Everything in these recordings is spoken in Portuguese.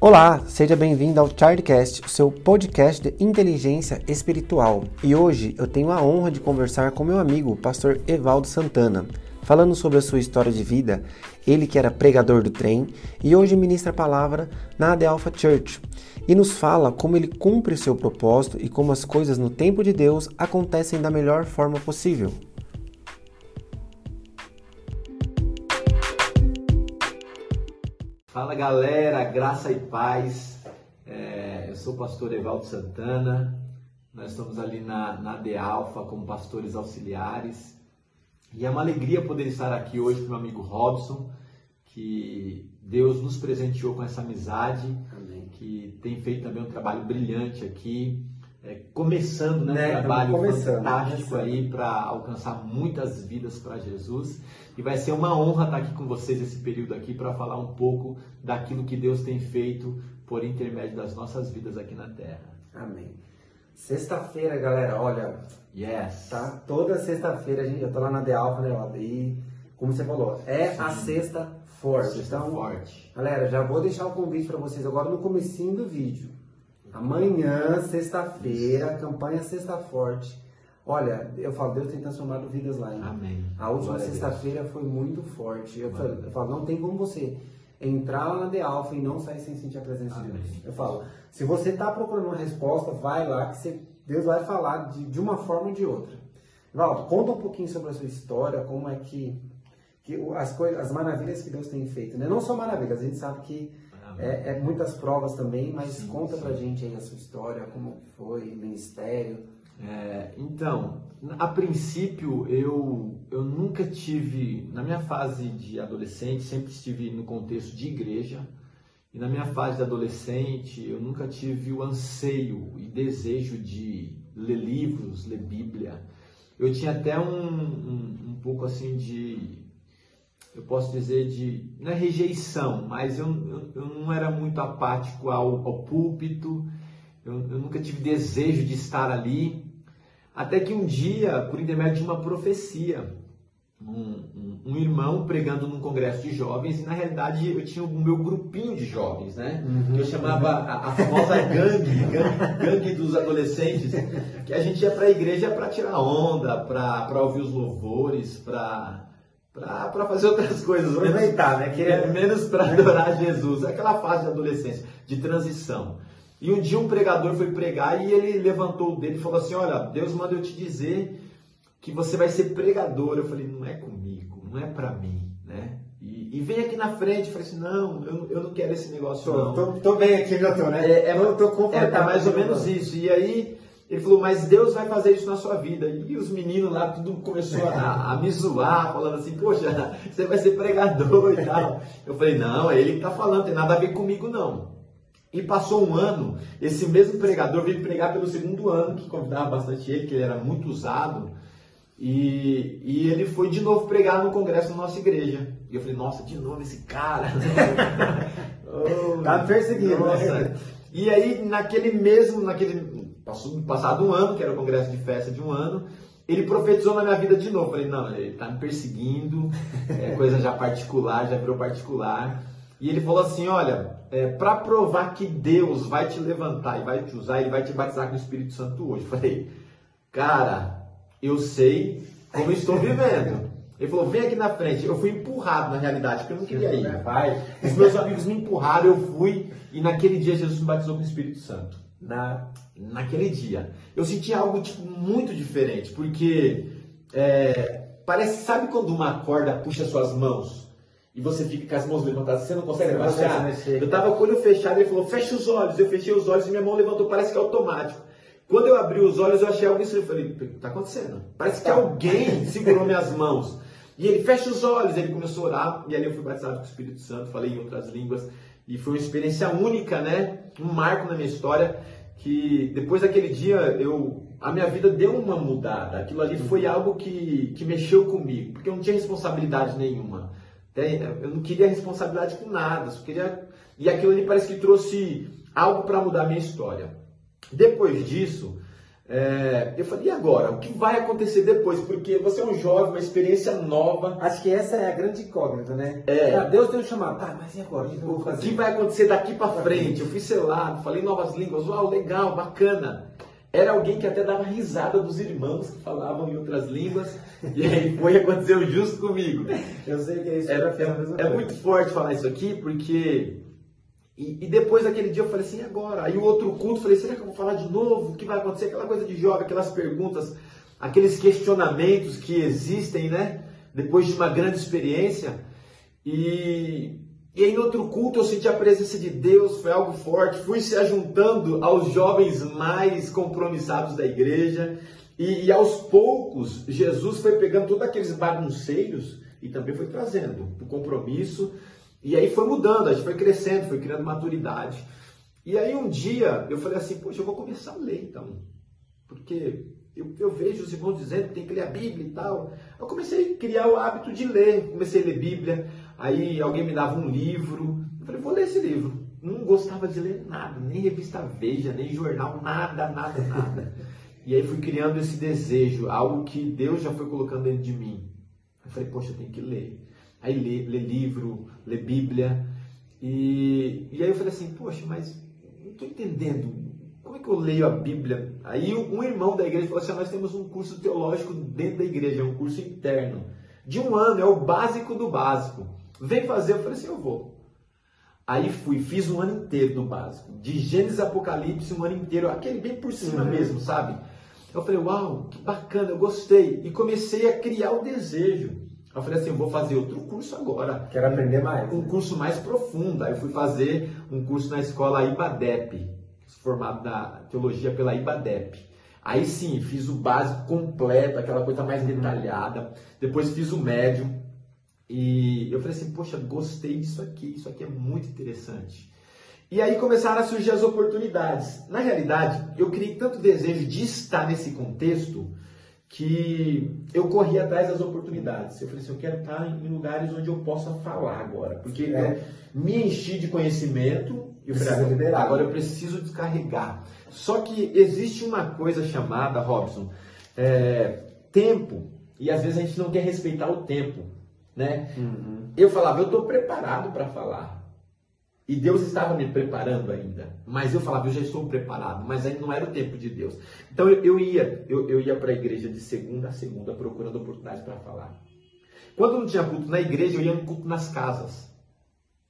Olá, seja bem-vindo ao Childcast, o seu podcast de inteligência espiritual. E hoje eu tenho a honra de conversar com meu amigo, o pastor Evaldo Santana, falando sobre a sua história de vida, ele que era pregador do trem e hoje ministra a palavra na AD Alpha Church. E nos fala como ele cumpre seu propósito e como as coisas no tempo de Deus acontecem da melhor forma possível. Fala galera, graça e paz. É, eu sou o pastor Evaldo Santana. Nós estamos ali na, na De Alfa como pastores auxiliares. E é uma alegria poder estar aqui hoje com meu amigo Robson, que Deus nos presenteou com essa amizade, Amém. que tem feito também um trabalho brilhante aqui é, começando né, um né, trabalho começando, fantástico começando. aí para alcançar muitas vidas para Jesus. E vai ser uma honra estar aqui com vocês esse período aqui para falar um pouco daquilo que Deus tem feito por intermédio das nossas vidas aqui na Terra. Amém. Sexta-feira, galera, olha. Yes. Tá? Toda sexta-feira, gente, eu tô lá na The Alpha, né? E, como você falou, é Sim. a sexta forte. Sexta então, forte. Galera, já vou deixar o convite para vocês agora no comecinho do vídeo Amanhã, sexta-feira, campanha Sexta Forte. Olha, eu falo, Deus tem transformado vidas lá. Hein? Amém. A última sexta-feira foi muito forte. Eu falo, eu falo, não tem como você entrar lá na The Alpha e não sair sem sentir a presença Amém. de Deus. Eu falo, se você está procurando uma resposta, vai lá que você, Deus vai falar de, de uma forma ou de outra. Valdo, conta um pouquinho sobre a sua história, como é que, que as coisas, as maravilhas que Deus tem feito. Né? Não só maravilhas, a gente sabe que é, é, muitas provas também, mas sim, conta sim. pra gente aí a sua história, como foi, ministério. É, então, a princípio eu, eu nunca tive, na minha fase de adolescente, sempre estive no contexto de igreja, e na minha fase de adolescente eu nunca tive o anseio e desejo de ler livros, ler Bíblia. Eu tinha até um, um, um pouco assim de eu posso dizer, de não é rejeição, mas eu, eu, eu não era muito apático ao, ao púlpito, eu, eu, nunca tive desejo de estar ali, até que um dia, por intermédio de uma profecia, um, um, um, irmão pregando num congresso de jovens, e na realidade eu tinha o meu grupinho de jovens, né? Uhum, que eu chamava a, a famosa gangue, gangue, gangue, dos adolescentes, que a gente ia para a igreja para tirar onda, para ouvir os louvores, para para fazer outras coisas. Aproveitar, né? É menos para adorar Jesus. É aquela fase de adolescência, de transição. E um dia um pregador foi pregar e ele levantou o dedo e falou assim: Olha, Deus manda eu te dizer que você vai ser pregador. Eu falei: Não é comigo, não é para mim, né? E, e vem aqui na frente. Eu falei assim: Não, eu, eu não quero esse negócio. Tô, não. Tô, tô bem aqui, já tô, né? É, é, tô, tô confortável. É, tá mais ou menos isso. E aí ele falou, mas Deus vai fazer isso na sua vida. E os meninos lá, tudo começou a, a me zoar, falando assim, poxa, você vai ser pregador e tal. Eu falei, não, é ele que está falando, tem nada a ver comigo não. E passou um ano, esse mesmo pregador veio pregar pelo segundo ano, que convidava bastante ele, que ele era muito usado. E, e ele foi de novo pregar no congresso da nossa igreja. E eu falei, nossa, de novo esse cara. oh, tá perseguindo, né? E aí, naquele mesmo, naquele passou passado um ano, que era o congresso de festa de um ano, ele profetizou na minha vida de novo. Falei, não, ele está me perseguindo, é coisa já particular, já virou particular. E ele falou assim: olha, é, para provar que Deus vai te levantar e vai te usar, ele vai te batizar com o Espírito Santo hoje. Falei, cara, eu sei como estou vivendo. Ele falou, vem aqui na frente. Eu fui empurrado na realidade, porque eu não queria ir. Vai. Os meus amigos me empurraram, eu fui, e naquele dia Jesus me batizou com o Espírito Santo na, naquele dia. Eu senti algo tipo, muito diferente, porque é, parece, sabe quando uma corda puxa suas mãos e você fica com as mãos levantadas, você não consegue baixar? Eu estava com o olho fechado, ele falou, fecha os olhos. Eu fechei os olhos e minha mão levantou, parece que é automático. Quando eu abri os olhos, eu achei algo estranho. Eu falei, o que está acontecendo? Parece que alguém segurou minhas mãos. E ele fecha os olhos, ele começou a orar, e ali eu fui batizado com o Espírito Santo, falei em outras línguas. E foi uma experiência única, né? Um marco na minha história que depois daquele dia eu a minha vida deu uma mudada. Aquilo ali foi algo que, que mexeu comigo, porque eu não tinha responsabilidade nenhuma. Eu não queria responsabilidade com nada, só queria e aquilo ali parece que trouxe algo para mudar a minha história. Depois disso, É, eu falei, e agora? O que vai acontecer depois? Porque você é um jovem, uma experiência nova. Acho que essa é a grande incógnita, né? É. Ah, Deus tem um chamado. Tá, mas e agora? O que eu vou O fazer? que vai acontecer daqui para frente? Eu fui selado, falei novas línguas, uau, legal, bacana. Era alguém que até dava risada dos irmãos que falavam em outras línguas, e aí foi e aconteceu justo comigo. Eu sei que é isso. É, é, é muito forte falar isso aqui, porque. E, e depois daquele dia eu falei assim, e agora? Aí o outro culto, eu falei, será que eu vou falar de novo? O que vai acontecer? Aquela coisa de jovem, aquelas perguntas, aqueles questionamentos que existem, né? Depois de uma grande experiência. E, e no outro culto eu senti a presença de Deus, foi algo forte. Fui se ajuntando aos jovens mais compromissados da igreja. E, e aos poucos, Jesus foi pegando todos aqueles bagunceiros e também foi trazendo o compromisso. E aí foi mudando, a gente foi crescendo, foi criando maturidade. E aí um dia eu falei assim, poxa, eu vou começar a ler então. Porque eu, eu vejo os irmãos dizendo que tem que ler a Bíblia e tal. Eu comecei a criar o hábito de ler, comecei a ler Bíblia. Aí alguém me dava um livro. Eu falei, vou ler esse livro. Não gostava de ler nada, nem revista Veja, nem jornal, nada, nada, nada. E aí fui criando esse desejo, algo que Deus já foi colocando dentro de mim. Eu falei, poxa, eu tenho que ler. Aí ler, ler livro, ler Bíblia. E, e aí eu falei assim, poxa, mas não estou entendendo. Como é que eu leio a Bíblia? Aí um irmão da igreja falou assim, ah, nós temos um curso teológico dentro da igreja, um curso interno. De um ano, é o básico do básico. Vem fazer, eu falei assim, eu vou. Aí fui, fiz um ano inteiro do básico. De Gênesis Apocalipse, um ano inteiro. Aquele bem por cima Uhum. mesmo, sabe? Eu falei, uau, que bacana, eu gostei. E comecei a criar o desejo. Eu falei assim, eu vou fazer outro curso agora. Quero aprender mais. Um curso mais profundo. Aí eu fui fazer um curso na escola IBADEP, formado na teologia pela IBADEP. Aí sim, fiz o básico completo, aquela coisa mais detalhada. Depois fiz o médio. E eu falei assim, poxa, gostei disso aqui, isso aqui é muito interessante. E aí começaram a surgir as oportunidades. Na realidade, eu criei tanto desejo de estar nesse contexto que eu corri atrás das oportunidades. Eu falei assim, eu quero estar em lugares onde eu possa falar agora, porque É. eu me enchi de conhecimento e eu falei, agora eu preciso descarregar. Só que existe uma coisa chamada, Robson, é, tempo, e às vezes a gente não quer respeitar o tempo, né? Uhum. Eu falava, eu estou preparado para falar. E Deus estava me preparando ainda. Mas eu falava, eu já estou preparado. Mas ainda não era o tempo de Deus. Então eu, eu ia, eu, eu ia para a igreja de segunda a segunda procurando oportunidades para falar. Quando não tinha culto na igreja, eu ia no culto nas casas.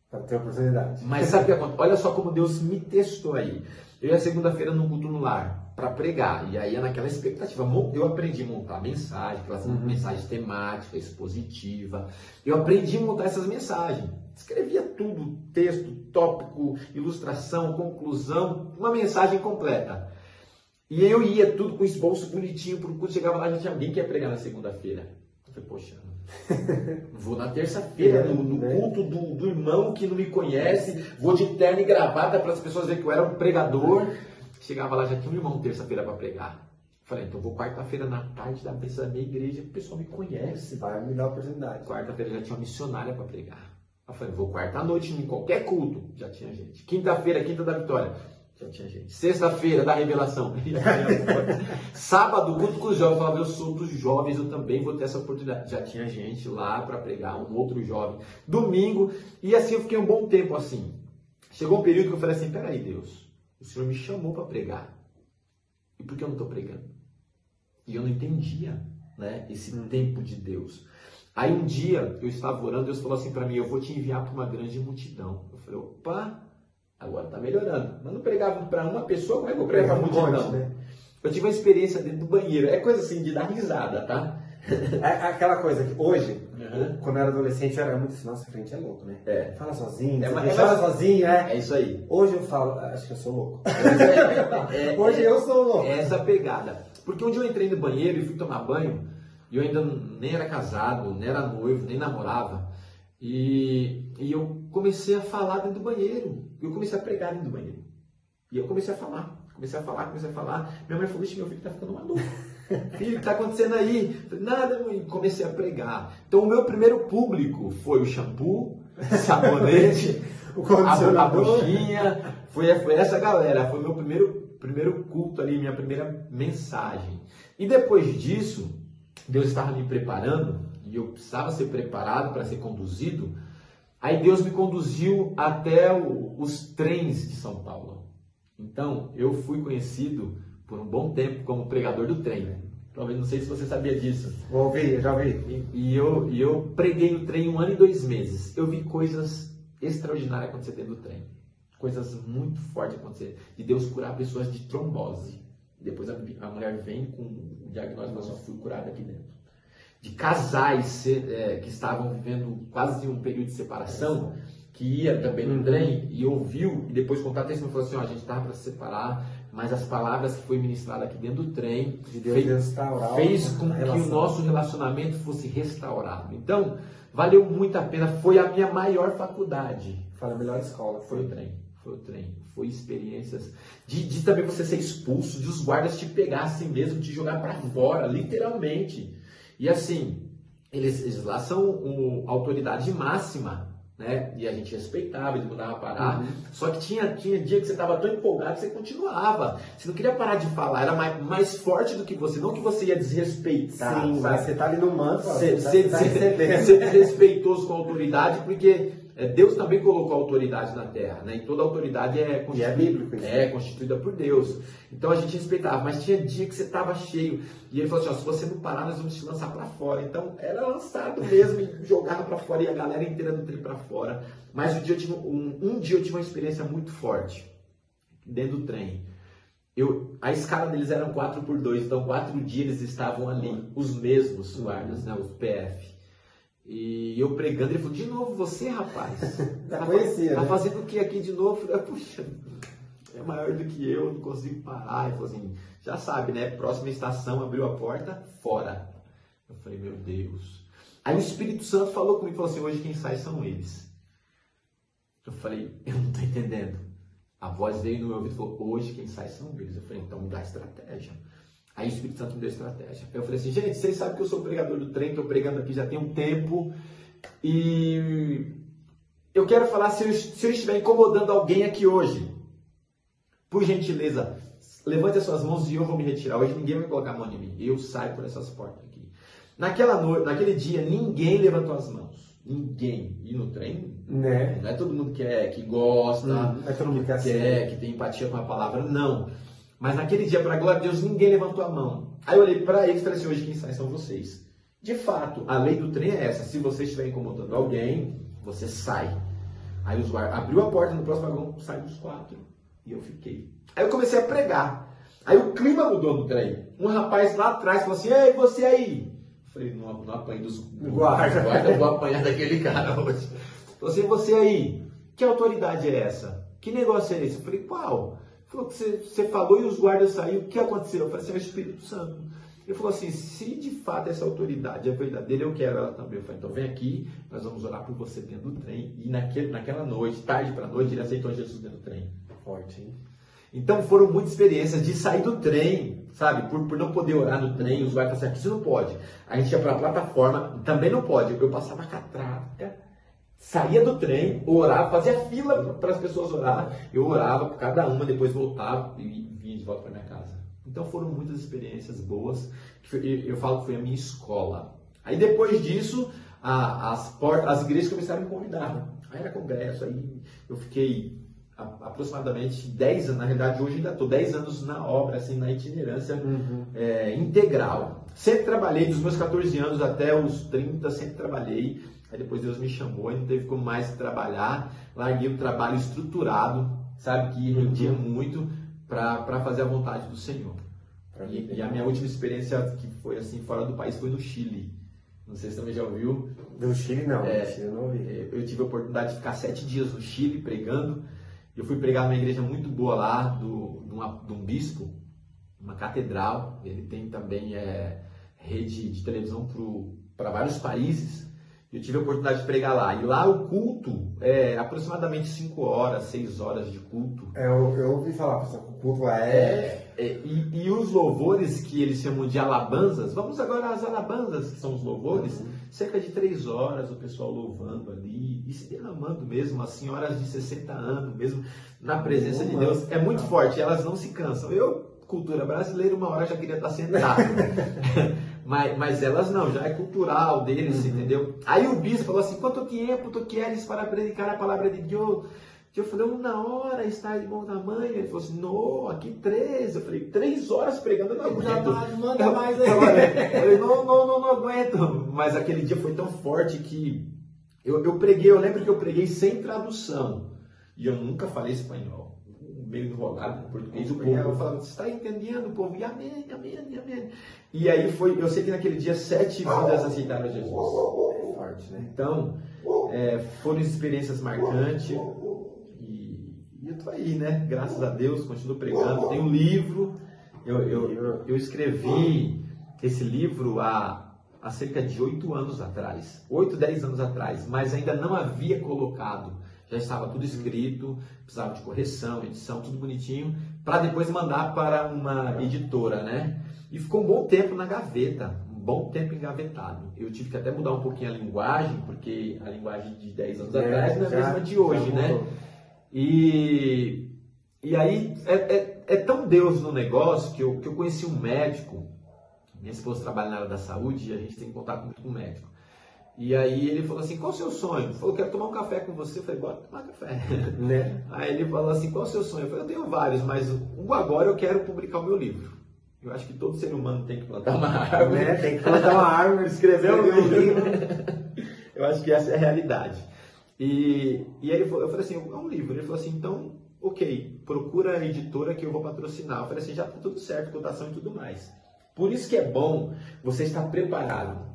Para ter oportunidade. Mas sabe o que acontece? Olha só como Deus me testou aí. Eu ia segunda-feira no culto no lar para pregar. E aí é naquela expectativa. Eu aprendi a montar mensagem, aquelas Uhum. mensagens temáticas, expositiva. Eu aprendi a montar essas mensagens. Escrevia tudo, texto, tópico, ilustração, conclusão, uma mensagem completa. E eu ia tudo com esboço bonitinho pro culto. Chegava lá, já tinha alguém que ia pregar na segunda-feira. Eu falei, poxa, vou na terça-feira no, no né? culto do, do irmão que não me conhece, vou de terno e gravata para as pessoas verem que eu era um pregador. Chegava lá, já tinha um irmão terça-feira para pregar. Falei, então vou quarta-feira na tarde da mesa da minha igreja, o pessoal me conhece. Vai me dar oportunidade. Quarta-feira já tinha uma missionária para pregar. Eu falei, vou quarta à noite em qualquer culto, já tinha gente. Quinta-feira, quinta da vitória, já tinha gente. Sexta-feira, da revelação. Sábado, culto com os jovens, eu falava, eu sou dos jovens, eu também vou ter essa oportunidade. Já tinha gente lá para pregar, um outro jovem. Domingo, e assim eu fiquei um bom tempo assim. Chegou um período que eu falei assim, peraí Deus, o Senhor me chamou para pregar. E por que eu não estou pregando? E eu não entendia né, esse tempo de Deus. Aí um dia eu estava orando, Deus falou assim para mim: Eu vou te enviar para uma grande multidão. Eu falei: opa, agora está melhorando. Mas não pregava para uma pessoa, como é que eu prego para multidão? monte, né? Eu tive uma experiência dentro do banheiro. É coisa assim de dar risada, tá? É aquela coisa que hoje, Uhum. quando eu era adolescente, eu era muito assim, nossa, crente é louco, né? É. Fala sozinho, É, mas- é, chora sozinho, né? É isso aí. Hoje eu falo, acho que eu sou louco. É- Hoje eu sou louco. É essa pegada. Porque um dia eu entrei no banheiro e fui tomar banho, eu ainda nem era casado, nem era noivo, nem namorava. E, e eu comecei a falar dentro do banheiro. Eu comecei a pregar dentro do banheiro. E eu comecei a falar. Comecei a falar, comecei a falar. Minha mãe falou, "Ixi, meu filho tá ficando maluco. Filho, o que tá acontecendo aí? Nada, mãe. Comecei a pregar. Então o meu primeiro público foi o shampoo, sabonete, O a, a buchinha, foi, foi essa galera, foi o meu primeiro primeiro culto ali, minha primeira mensagem. E depois disso, Deus estava me preparando e eu precisava ser preparado para ser conduzido. Aí Deus me conduziu até o, os trens de São Paulo. Então, eu fui conhecido por um bom tempo como pregador do trem. Talvez não sei se você sabia disso. Ouvi, já ouvi. E, e, eu, e eu preguei no trem um ano e dois meses. Eu vi coisas extraordinárias acontecer dentro do trem. Coisas muito fortes acontecer. De Deus curar pessoas de trombose. Depois a, a mulher vem com diagnóstico, só fui curada aqui dentro. De casais é, que estavam vivendo quase um período de separação, que ia também no uhum. trem e ouviu, e depois contato testemunho e falou assim, ó, a gente estava para se separar, mas as palavras que foi ministrada aqui dentro do trem de fez, fez com que o nosso relacionamento fosse restaurado. Então, valeu muito a pena, foi a minha maior faculdade. Foi a melhor escola. Foi o trem, foi o trem, foi experiências de, de também você ser expulso, de os guardas te pegassem mesmo, te jogar para fora, literalmente. E assim, eles, eles lá são uma autoridade máxima né? E a gente respeitava, ele mandava parar. Uhum. Só que tinha, tinha dia que você estava tão empolgado que você continuava. Você não queria parar de falar, era mais, mais forte do que você, não que você ia desrespeitar. Sim, mas você tá ali no manto, você, você, tá você, você desrespeitoso com a autoridade, porque Deus também colocou autoridade na terra, né? E toda autoridade é constituída, é, bíblico, é constituída por Deus. Então a gente respeitava, mas tinha dia que você estava cheio. E ele falou assim: ó, se você não parar, nós vamos te lançar para fora. Então era lançado mesmo e jogava para fora e a galera inteira do trem para fora. Mas um dia, eu tive, um, um dia eu tive uma experiência muito forte dentro do trem. Eu, a escala deles era 4 por 2, então quatro dias eles estavam ali, os mesmos guardas, né, os PF. E eu pregando, ele falou, de novo você, rapaz? Tá, conhecia, Tá né? fazendo o que aqui de novo? Eu falei, puxa, é maior do que eu, não consigo parar. Ele falou assim, já sabe, né? Próxima estação, abriu a porta, fora. Eu falei, meu Deus. Aí o Espírito Santo falou comigo, falou assim, hoje quem sai são eles. Eu falei, eu não estou entendendo. A voz veio no meu ouvido e falou, hoje quem sai são eles. Eu falei, então me dá estratégia. Aí o Espírito Santo me deu estratégia. Eu falei assim, gente, vocês sabem que eu sou pregador do trem, estou pregando aqui já tem um tempo. E eu quero falar se eu, se eu estiver incomodando alguém aqui hoje. Por gentileza, levante as suas mãos e eu vou me retirar. Hoje ninguém vai colocar a mão em mim. Eu saio por essas portas aqui. Naquela noite, naquele dia, ninguém levantou as mãos. Ninguém. E no trem, né? não é todo mundo que é, que gosta, hum, é mundo que, que é, que tem empatia com a palavra. Não. Mas naquele dia, para a glória de Deus, ninguém levantou a mão. Aí eu olhei para eles e falei assim: hoje quem sai são vocês. De fato, a lei do trem é essa: se você estiver incomodando alguém, você sai. Aí os guardas abriu a porta no próximo vagão, saíram os quatro. E eu fiquei. Aí eu comecei a pregar. Aí o clima mudou no trem. Um rapaz lá atrás falou assim: Ei, você aí? Eu falei: Não, não apanhe dos guardas, guarda, eu vou apanhar daquele cara hoje. Falou assim: Você aí, que autoridade é essa? Que negócio é esse? Eu falei: Qual? Falou que você, você falou e os guardas saíram. O que aconteceu? Eu falei assim, é o Espírito Santo. Ele falou assim, se de fato essa autoridade é verdadeira, eu quero ela também. Eu falei, então vem aqui, nós vamos orar por você dentro do trem. E naquele, naquela noite, tarde para noite, ele aceitou Jesus dentro do trem. Forte, hein? Então foram muitas experiências de sair do trem, sabe? Por, por não poder orar no trem, os guardas falaram, aqui você não pode. A gente ia para a plataforma, também não pode. Eu passava catraca saía do trem, orava, fazia fila para as pessoas orar, eu orava por cada uma, depois voltava e vinha de volta para minha casa. Então foram muitas experiências boas, que eu falo que foi a minha escola. Aí depois disso, as, portas, as igrejas começaram a me convidar. Aí era congresso, aí eu fiquei aproximadamente 10 anos, na realidade hoje ainda estou 10 anos na obra, assim, na itinerância uhum. é, integral. Sempre trabalhei, dos meus 14 anos até os 30, sempre trabalhei Aí depois Deus me chamou e não teve como mais trabalhar. Larguei o trabalho estruturado, sabe, que rendia uhum. muito para fazer a vontade do Senhor. E, e, a minha última experiência que foi assim fora do país foi no Chile. Não sei se você também já ouviu. Do Chile não, é, Chile eu não ouvi. É, eu tive a oportunidade de ficar sete dias no Chile pregando. Eu fui pregar numa igreja muito boa lá, do, de, uma, de um bispo, uma catedral. Ele tem também é, rede de televisão para vários países. Eu tive a oportunidade de pregar lá. E lá o culto é aproximadamente 5 horas, 6 horas de culto. É, eu, eu ouvi falar, pessoal, o culto lá é. é, é e, e, os louvores que eles chamam de alabanzas, vamos agora às alabanzas, que são os louvores, uhum. cerca de três horas o pessoal louvando ali e se derramando mesmo, as senhoras de 60 anos, mesmo na presença de Deus. É muito forte, elas não se cansam. Eu, cultura brasileira, uma hora já queria estar sentado. mas, mas elas não, já é cultural deles, uhum. entendeu? Aí o bispo falou assim: quanto tempo tu queres para predicar a palavra de Deus? Eu falei, uma hora está de bom tamanho. Ele falou assim, não, aqui três. Eu falei, três horas pregando, eu não aguento. Mais, manda mais aí. Eu falei, não, não, não, não aguento. Mas aquele dia foi tão forte que eu, eu preguei, eu lembro que eu preguei sem tradução. E eu nunca falei espanhol. Meio enrolado com português. O povo eu falava, você está entendendo? O povo, e amém, amém, amém. E aí foi, eu sei que naquele dia sete vidas aceitaram Jesus. É forte, né? Então, é, foram experiências marcantes. E eu tô aí, né? Graças a Deus, continuo pregando. Tem um livro, eu, eu, eu escrevi esse livro há, há cerca de oito anos atrás, oito, dez anos atrás, mas ainda não havia colocado. Já estava tudo escrito, precisava de correção, edição, tudo bonitinho, para depois mandar para uma editora, né? E ficou um bom tempo na gaveta, um bom tempo engavetado. Eu tive que até mudar um pouquinho a linguagem, porque a linguagem de 10 anos é, atrás não é a mesma de hoje, né? E, e aí é, é, é, tão Deus no negócio que eu, que eu conheci um médico, minha esposa trabalha na área da saúde e a gente tem contato muito com o médico. E aí ele falou assim, qual o seu sonho? Ele falou, quero tomar um café com você. Eu falei, bora tomar café. Né? Aí ele falou assim, qual o seu sonho? Eu falei, eu tenho vários, mas um agora eu quero publicar o meu livro. Eu acho que todo ser humano tem que plantar uma árvore. Né? Tem que plantar uma árvore, escrever um livro. eu acho que essa é a realidade. E, e ele, eu falei assim, é um livro. Ele falou assim, então, ok, procura a editora que eu vou patrocinar. Eu falei assim, já está tudo certo, cotação e tudo mais. Por isso que é bom você estar preparado.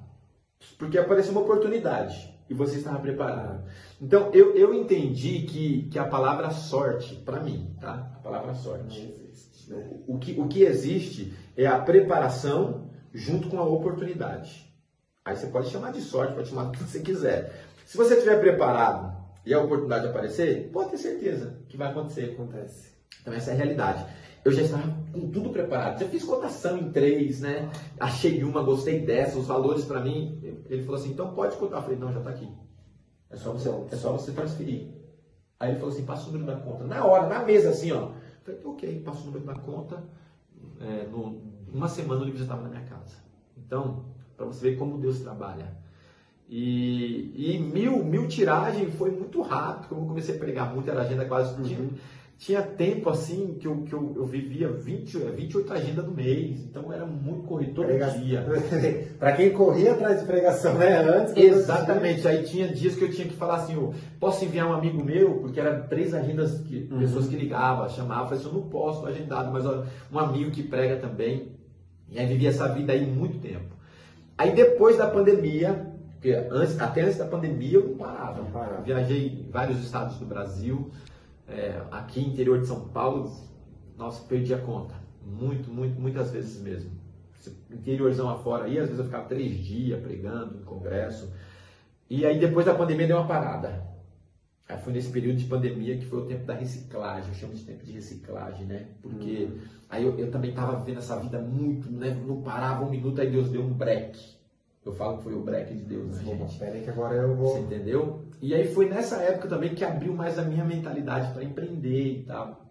Porque apareceu uma oportunidade e você estava preparado. Então, eu, eu entendi que, que a palavra sorte, para mim, tá? A palavra sorte. Existe, né? o, que, o que existe é a preparação junto com a oportunidade. Aí você pode chamar de sorte, pode chamar do que você quiser. Se você estiver preparado e a oportunidade aparecer, pode ter certeza que vai acontecer. Acontece. Então essa é a realidade. Eu já estava com tudo preparado. Já fiz cotação em três, né? Achei uma, gostei dessa, os valores para mim. Ele falou assim, então pode cotar. Eu falei, não, já está aqui. É só você, é só você transferir. Aí ele falou assim, passa o número da conta. Na hora, na mesa, assim, ó. Eu falei, ok, passa o número da conta. É, no, uma semana o livro já estava na minha casa. Então, para você ver como Deus trabalha. E, e mil, mil tiragem foi muito rápido, como eu comecei a pregar muito, era agenda quase uhum. Tinha, tempo assim que eu, que eu, eu vivia 20, 28 agendas do mês, então era muito corrido todo Prega... dia. Para quem corria atrás de pregação, né? Antes. Exatamente, aí tinha dias que eu tinha que falar assim, eu posso enviar um amigo meu, porque eram três agendas, que, uhum. pessoas que ligavam, chamavam, eu falei assim, eu não posso, agendado, mas ó, um amigo que prega também. E aí vivia essa vida aí muito tempo. Aí depois da pandemia, porque antes, até antes da pandemia eu não parava. Não parava. Viajei em vários estados do Brasil, é, aqui interior de São Paulo, nossa, perdi a conta. Muito, muito, muitas vezes mesmo. Interiorzão afora aí, às vezes eu ficava três dias pregando em congresso. E aí depois da pandemia deu uma parada. Aí foi nesse período de pandemia que foi o tempo da reciclagem, eu chamo de tempo de reciclagem, né? Porque uhum. aí eu, eu também estava vivendo essa vida muito, né? Não parava um minuto, aí Deus deu um break. Eu falo que foi o break de Deus, né, gente? Espera aí que agora eu vou. Você entendeu? E aí foi nessa época também que abriu mais a minha mentalidade para empreender e tal.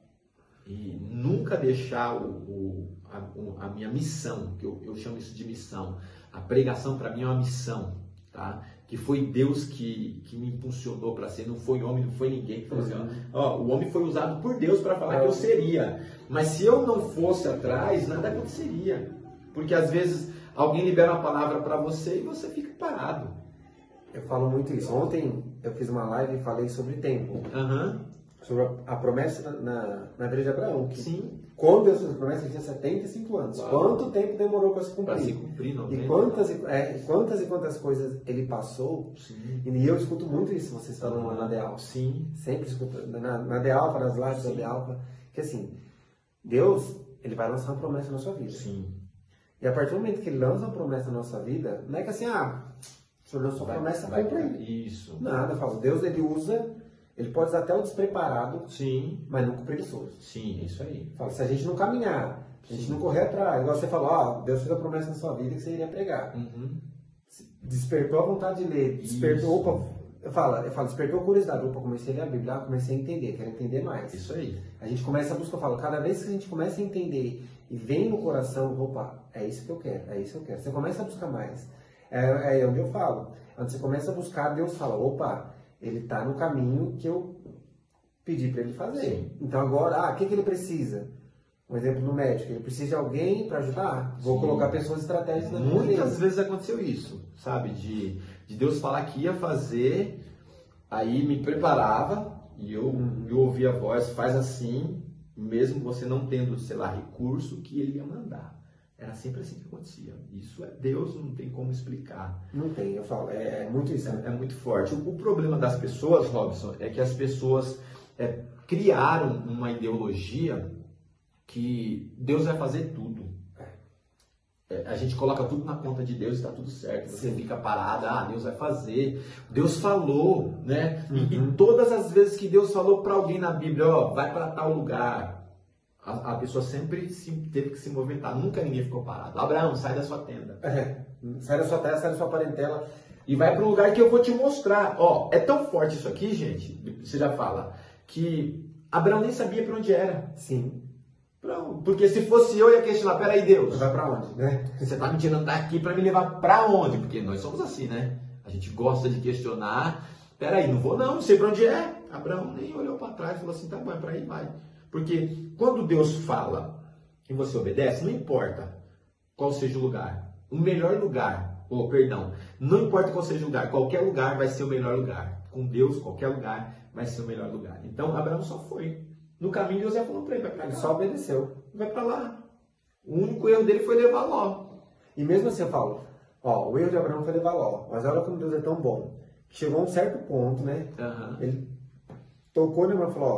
E nunca deixar o, o, a, a, minha missão, que eu, eu chamo isso de missão. A pregação para mim é uma missão, tá? Que foi Deus que, que me impulsionou para ser, não foi homem, não foi ninguém que falou assim, uhum. ó, o homem foi usado por Deus para falar é. que eu seria. Mas se eu não fosse atrás, nada aconteceria. Porque às vezes alguém libera uma palavra para você e você fica parado. Eu falo muito isso. Ontem eu fiz uma live e falei sobre tempo. Uhum. Sobre a, promessa na, na de Abraão. Que Sim. Quando Deus fez a promessa, ele tinha 75 anos. Uau. Quanto tempo demorou para se cumprir? Para se cumprir, não E quantas, e, é, quantas e quantas coisas ele passou. Sim. E eu escuto muito isso, vocês falam lá na Dealpa. Sim. Sempre escuto. Na, na Dealpa, nas lives Sim. da Dealpa. Que assim, Deus, ele vai lançar uma promessa na sua vida. Sim. E a partir do momento que ele lança uma promessa na nossa vida, não é que assim, ah, o senhor lançou a promessa, vai cumprir. Isso. Nada, eu falo, Deus ele usa, ele pode usar até o despreparado, Sim. mas nunca o preguiçoso. Sim, isso aí. Fala, se a gente não caminhar, se a gente Sim. não correr atrás, igual você falou, ó, Deus fez a promessa na sua vida que você iria pregar. Uhum. despertou a vontade de ler, despertou, Isso. opa, eu falo, eu falo, despertou a curiosidade, opa, comecei a ler a Bíblia, ah, comecei a entender, quero entender mais. Isso aí. A gente começa a buscar, eu falo, cada vez que a gente começa a entender e vem no coração, opa, é isso que eu quero, é isso que eu quero. Você começa a buscar mais. É, é onde eu falo. Quando você começa a buscar, Deus fala, opa, ele está no caminho que eu pedi para ele fazer. Sim. Então agora, ah, o que, que ele precisa? Um exemplo no médico, ele precisa de alguém para ajudar? Vou Sim. colocar pessoas estratégicas na vida Muitas dele. vezes aconteceu isso, sabe? De, de Deus falar que ia fazer, aí me preparava e eu, eu ouvia a voz, faz assim, mesmo você não tendo, sei lá, recurso, que ele ia mandar. Era sempre assim que acontecia. Isso é Deus, não tem como explicar. Não tem, eu falo, é, é muito isso. É, é muito forte. O, o problema das pessoas, Robson, é que as pessoas é, criaram uma ideologia que Deus vai fazer tudo. A gente coloca tudo na conta de Deus e está tudo certo. Você fica parada, ah, Deus vai fazer. Deus falou, né? E- E, Uhum. todas as vezes que Deus falou para alguém na Bíblia, ó, vai para tal lugar, a, a pessoa sempre se- teve que se movimentar. Nunca ninguém ficou parado. Abraão, sai da sua tenda. É, sai da sua terra, sai da sua parentela. E vai para um lugar que eu vou te mostrar. Ó, é tão forte isso aqui, gente. Você já fala que Abraão nem sabia para onde era. Sim. Onde? Porque se fosse eu, ia questionar: peraí, Deus, Vai pra onde, né? você tá me tirando daqui para me levar para onde? Porque nós somos assim, né? A gente gosta de questionar. Peraí, não vou não, não sei para onde é. Abraão nem olhou para trás e falou assim: tá bom, é para aí, vai. Porque quando Deus fala e você obedece, não importa qual seja o lugar. O melhor lugar, ou perdão, não importa qual seja o lugar, qualquer lugar vai ser o melhor lugar. Com Deus, qualquer lugar vai ser o melhor lugar. Então Abraão só foi. No caminho, já falou para ele: vai para Ele cá, só obedeceu. vai para lá. O único erro dele foi levar Ló. E mesmo assim eu falo, ó, o erro de Abraão foi levar Ló. Mas olha como Deus é tão bom. Chegou a um certo ponto, né? Aham. Ele tocou nele e falou,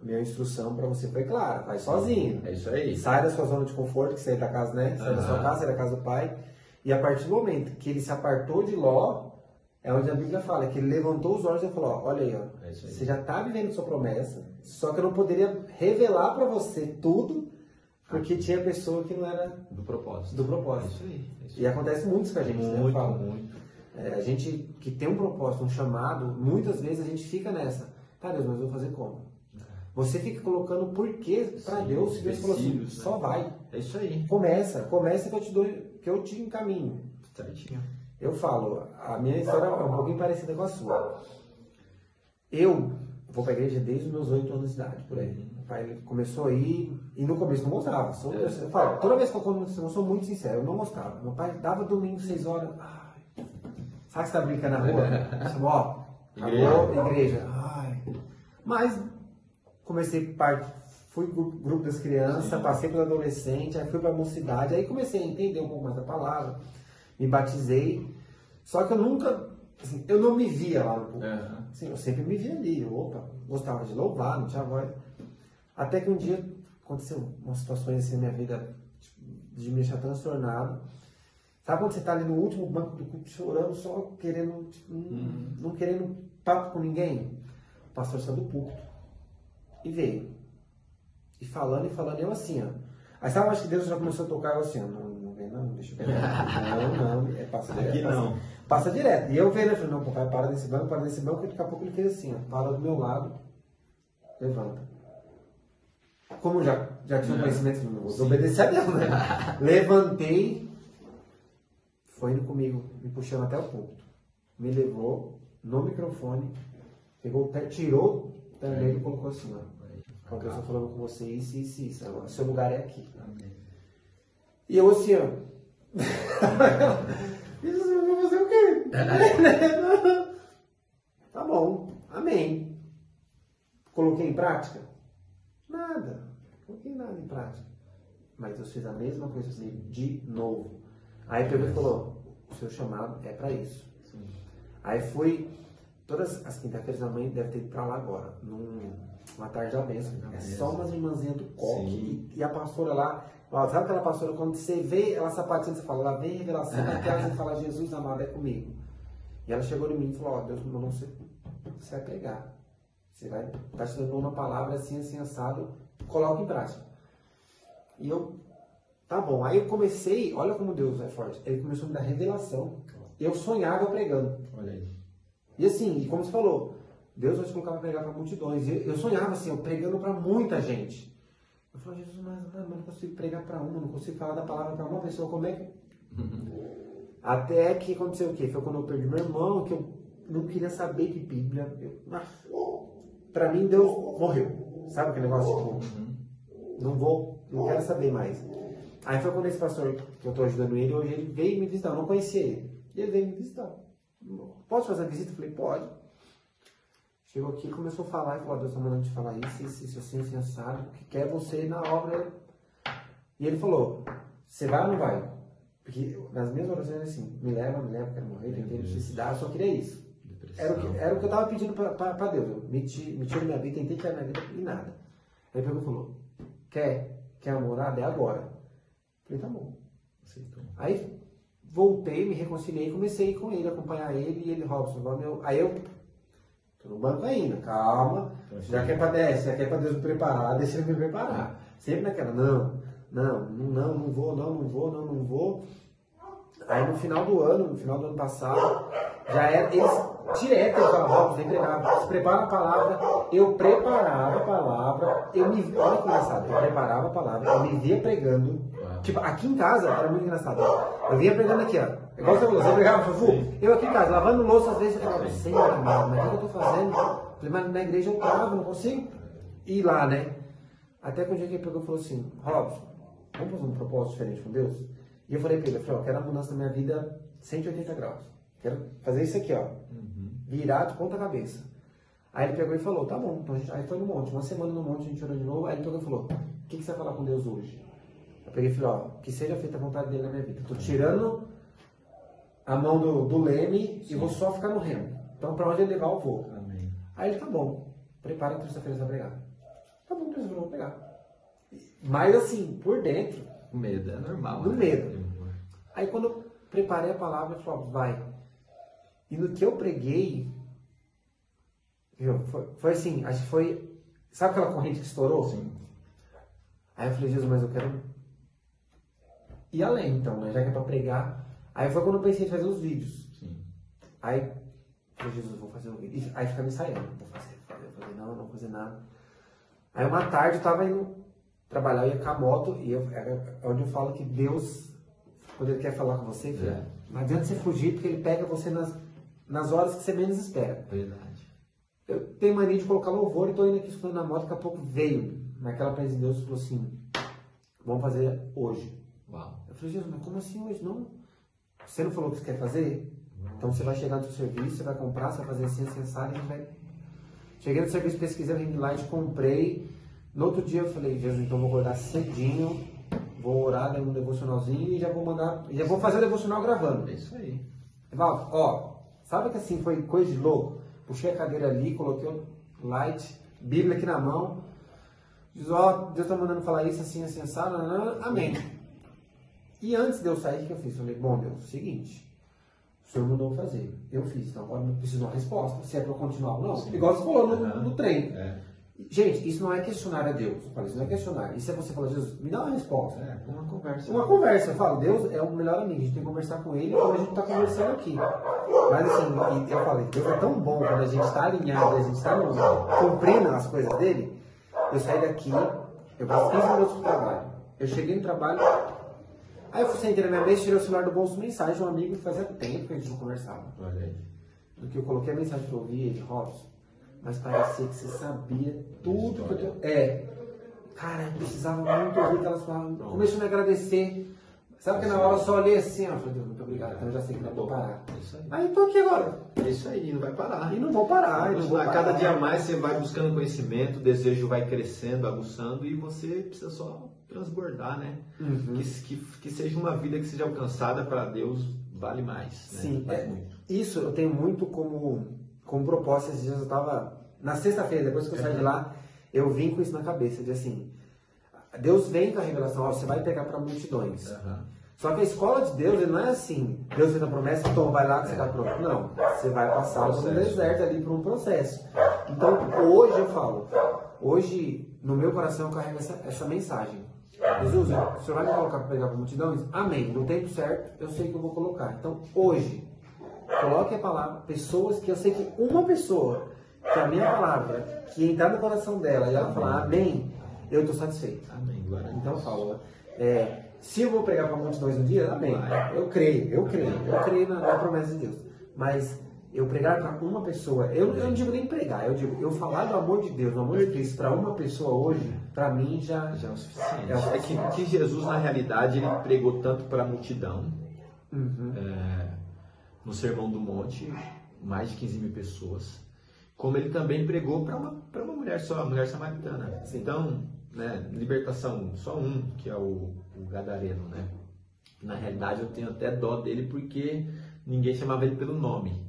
ó, minha instrução pra você foi clara, vai sozinho. É isso aí. Sai da sua zona de conforto, que sai da casa, né? Sai da sua casa, sai da casa do pai. E a partir do momento que ele se apartou de Ló, é onde a Bíblia fala que ele levantou os olhos e falou, ó, olha aí, ó, É aí. você já tá vivendo sua promessa, só que eu não poderia revelar pra você tudo, porque tinha pessoa que não era Do propósito. do É propósito. isso aí. É E acontece muito isso com a gente, né? Eu Muito, muito. É, a gente que tem um propósito, um chamado, muitas vezes a gente fica nessa. Tá, Deus, mas eu vou fazer como? Você fica colocando porquê pra Sim, Deus, se Deus falou assim, né? só vai. É isso aí. Começa, começa que eu te dou, que eu te encaminho. Certinho. Eu falo, a minha história é um pouquinho parecida com a sua. Eu vou pra igreja desde os meus oito anos de idade, por aí. Meu pai começou a ir, e no começo não gostava. Sou, eu, falo, toda vez que eu como, eu sou muito sincero, eu não gostava. Meu pai dava domingo, seis horas. Ai, sabe que você tá brincando na rua? Falo, ó, acabou, igreja. Ai. Mas comecei parte, fui grupo das crianças, passei pelo adolescente, aí fui pra mocidade, aí comecei a entender um pouco mais da palavra, me batizei. Só que eu nunca, assim, eu não me via lá no púlpito. Aham. Sim, eu sempre me via ali, eu, opa, gostava de louvar, não tinha voz. Até que um dia aconteceu umas situações assim na minha vida tipo, de me deixar transtornado. Sabe quando você tá ali no último banco do culto chorando, só querendo, tipo, não- não querendo papo com ninguém? O pastor saiu do púlpito e veio. E falando e falando, eu assim, ó. Aí sabe, eu acho que Deus já começou a tocar, eu assim, não, não vem não, deixa eu ver. Não, não, é passa direto. Aqui passa- não. Passa direto. E eu vendo, eu falei, não, papai, para desse banco, para desse banco, e daqui a pouco ele fez assim, ó, para do meu lado, levanta. Como já, já tinha um É. conhecimento, não vou Sim. obedecer a Deus, né? Levantei, foi indo comigo, me puxando até o púlpito. Me levou no microfone, pegou, o tirou terno dele e colocou assim, ó. Uma pessoa falando com você isso, isso, isso. Agora, seu lugar é aqui. Amém. E eu assim, ó. Isso, eu vou fazer o quê? tá bom, amém. Coloquei em prática? Nada. Coloquei nada em prática. Mas Deus fez a mesma coisa comigo de novo. Aí e falou: o seu chamado é para isso. Sim. Aí fui, todas as quinta-feiras a mãe deve ter ido pra lá agora, num, uma tarde da bênção. É bênção. só umas irmãzinhas do coque e, e a pastora lá. sabe aquela pastora, quando você vê ela sapateando, você fala, lá vem revelação, você fala, Jesus amado, é comigo. E ela chegou em mim e falou, ó, Deus me mandou você, você vai pregar. Você vai, tá te dando uma palavra assim, assim, assado, coloca em prática. E eu, tá bom. Aí eu comecei, olha como Deus é forte. Ele começou a me dar revelação. eu sonhava pregando. Olha aí. E assim, e como você falou, Deus vai te colocar para pregar para multidões. E eu sonhava assim, eu pregando para muita gente. Eu falei, Jesus, mas, mas não consigo pregar para uma, não consigo falar da palavra para uma pessoa, como é que. Até que aconteceu o quê? Foi quando eu perdi meu irmão, que eu não queria saber de Bíblia. Para mim, Deus morreu. Sabe aquele negócio tipo, não vou, não quero saber mais. Aí foi quando esse pastor, que eu estou ajudando ele, hoje ele veio me visitar, eu não conhecia ele. E ele veio me visitar. Posso fazer a visita? Eu falei, pode. Chegou aqui, começou a falar, e falou, Deus está mandando te falar isso, isso, isso, assim, assim, assado, que quer você na obra. E ele falou, você vai ou não vai? Porque nas minhas orações assim, me leva, me leva, quero morrer, tentei necessidade, eu só queria isso. Era o, que, era o que eu estava pedindo para Deus. Eu me, me tiro minha vida, tentei tirar minha vida e nada. Aí ele pegou e falou, quer, quer a morada? É agora. Eu falei, tá bom. Aceitou. Aí voltei, me reconciliei, comecei com ele, acompanhar ele e ele, Robson, meu... aí eu no banco ainda, calma, já que é para descer, já que é para Deus me preparar, deixa ele me preparar. Sempre naquela, não, não, não, não vou, não, não vou, não, não vou. Aí no final do ano, no final do ano passado, já era, eles direto eles falavam, Robson, pregar, se prepara a palavra, eu preparava a palavra, eu me, olha que engraçado, eu preparava a palavra, eu me via pregando, tipo, aqui em casa era muito engraçado, eu vinha pregando aqui, ó, igual você falou, você pregava, Fufu, eu aqui em casa, lavando louça, às vezes eu falava, Senhor amado, mas o que eu tô fazendo? Falei, mas na igreja eu travo, não consigo ir lá, né? Até que um dia que ele pegou e falou assim, Robson, vamos fazer um propósito diferente com Deus? E eu falei para ele, eu falei, ó, quero a mudança na minha vida 180 graus. Quero fazer isso aqui, ó. Uhum. Virar de ponta cabeça. Aí ele pegou e falou, tá bom. Então a gente, aí foi no monte. Uma semana no monte, a gente orou de novo. Aí ele pegou e falou, o que, que você vai falar com Deus hoje? Eu peguei e falei, ó, que seja feita a vontade dele na minha vida. Estou tirando a mão do, do leme Sim. e vou só ficar no remo. Então para onde ele levar eu vou. Amém. Aí ele, tá bom. Prepara terça-feira para pregar. Tá bom, terça-feira eu vou pegar. Mas assim, por dentro. O medo é normal. No né? medo. Aí quando eu preparei a palavra, eu falei, vai. E no que eu preguei, viu, foi, foi assim, acho que foi. Sabe aquela corrente que estourou? Sim. Aí eu falei, Jesus, mas eu quero ir além, então, né? Já que é pra pregar. Aí foi quando eu pensei em fazer os vídeos. Sim. Aí, falei, Jesus, vou fazer um vídeo. Aí ficava ensaiando. Vou fazer, vou fazer, vou fazer, não, não vou fazer nada. Aí uma tarde eu tava indo trabalhar, eu ia com a moto, e eu, era onde eu falo que Deus, quando Ele quer falar com você, filho, é. não adianta você fugir, porque Ele pega você nas, nas horas que você menos espera. Verdade. Eu tenho mania de colocar louvor e estou indo aqui escutando na moto, daqui a pouco veio naquela presença de Deus falou assim, vamos fazer hoje. Uau. Eu falei, Jesus, mas como assim hoje? Não. Você não falou o que você quer fazer? Então você vai chegar no seu serviço, você vai comprar, você vai fazer assim, assim, assim, a gente vai... Cheguei no serviço, pesquisei o ring light, comprei. No outro dia eu falei, Jesus, então vou acordar cedinho, vou orar, dar um devocionalzinho e já vou mandar, já vou fazer o devocional gravando. É isso aí. Ó, Sabe que assim foi coisa de louco? Puxei a cadeira ali, coloquei o light, Bíblia aqui na mão. Diz, ó, Deus está mandando falar isso, assim, assim, assim, amém. E antes de eu sair, o que eu fiz? Falei, bom Deus, seguinte, o Senhor mandou fazer, eu fiz, então agora preciso de uma resposta, se é para eu continuar ou não. Sim. Igual você falou no, no, no trem. É. Gente, isso não é questionar a Deus. Eu falo, isso não é questionar. Isso é você falar, Jesus, me dá uma resposta. É, uma conversa. Uma conversa. Eu falo, Deus é o melhor amigo. A gente tem que conversar com Ele como a gente está conversando aqui. Mas assim, eu falei, Deus é tão bom quando a gente está alinhado, a gente está cumprindo as coisas dele. Eu saí daqui, eu fiz 15 minutos de trabalho. Eu cheguei no trabalho, aí eu fui sentar na minha mesa, tirei o celular do bolso, mensagem de um amigo que fazia tempo que a gente não conversava. Olha aí. Do que eu coloquei a mensagem para ouvir, ele, Robson mas parecia que você sabia tudo que eu tô... É. Cara, eu precisava muito ouvir aquelas palavras. Começou a me agradecer. Sabe que na hora eu só olhei assim, ó, falei, Deus, muito obrigado, então eu já sei que não vou parar. É isso aí. Aí tô aqui agora. É isso aí, não vai parar. E não vou parar. Não vou a cada dia mais você vai buscando conhecimento, o desejo vai crescendo, aguçando e você precisa só transbordar, né? Uhum. Que, que, que, seja uma vida que seja alcançada para Deus, vale mais. Né? Sim, vale é, muito. isso eu tenho muito como, como proposta. Esses dias eu estava na sexta-feira, depois que eu saí de lá, eu vim com isso na cabeça, de assim, Deus vem com a revelação, ó, você vai pegar para multidões. Uhum. Só que a escola de Deus ele não é assim, Deus fez a promessa, então vai lá que você está pronto. Não, você vai passar por um deserto ali por um processo. Então, hoje eu falo, hoje no meu coração eu carrego essa, essa mensagem. Jesus, o Senhor vai me colocar para pegar para multidões? Amém. No tempo certo, eu sei que eu vou colocar. Então, hoje, coloque a palavra, pessoas que eu sei que uma pessoa, que a minha palavra, que entrar no coração dela e ela falar amém, eu estou satisfeito. Amém. Então falo, é, se eu vou pregar para multidões um dia, amém. Eu creio, eu creio, eu creio na, na promessa de Deus. Mas eu pregar para uma pessoa, eu, eu, não digo nem pregar, eu digo, eu falar do amor de Deus, do amor de Cristo para uma pessoa hoje, para mim já, já é o suficiente. É, é que, que, Jesus, na realidade, ele pregou tanto para a multidão, uhum. é, no Sermão do Monte, mais de 15 mil pessoas, como ele também pregou para uma, uma mulher só, a mulher samaritana. Então, né, libertação, só um, que é o, o Gadareno, né? Na realidade, eu tenho até dó dele porque ninguém chamava ele pelo nome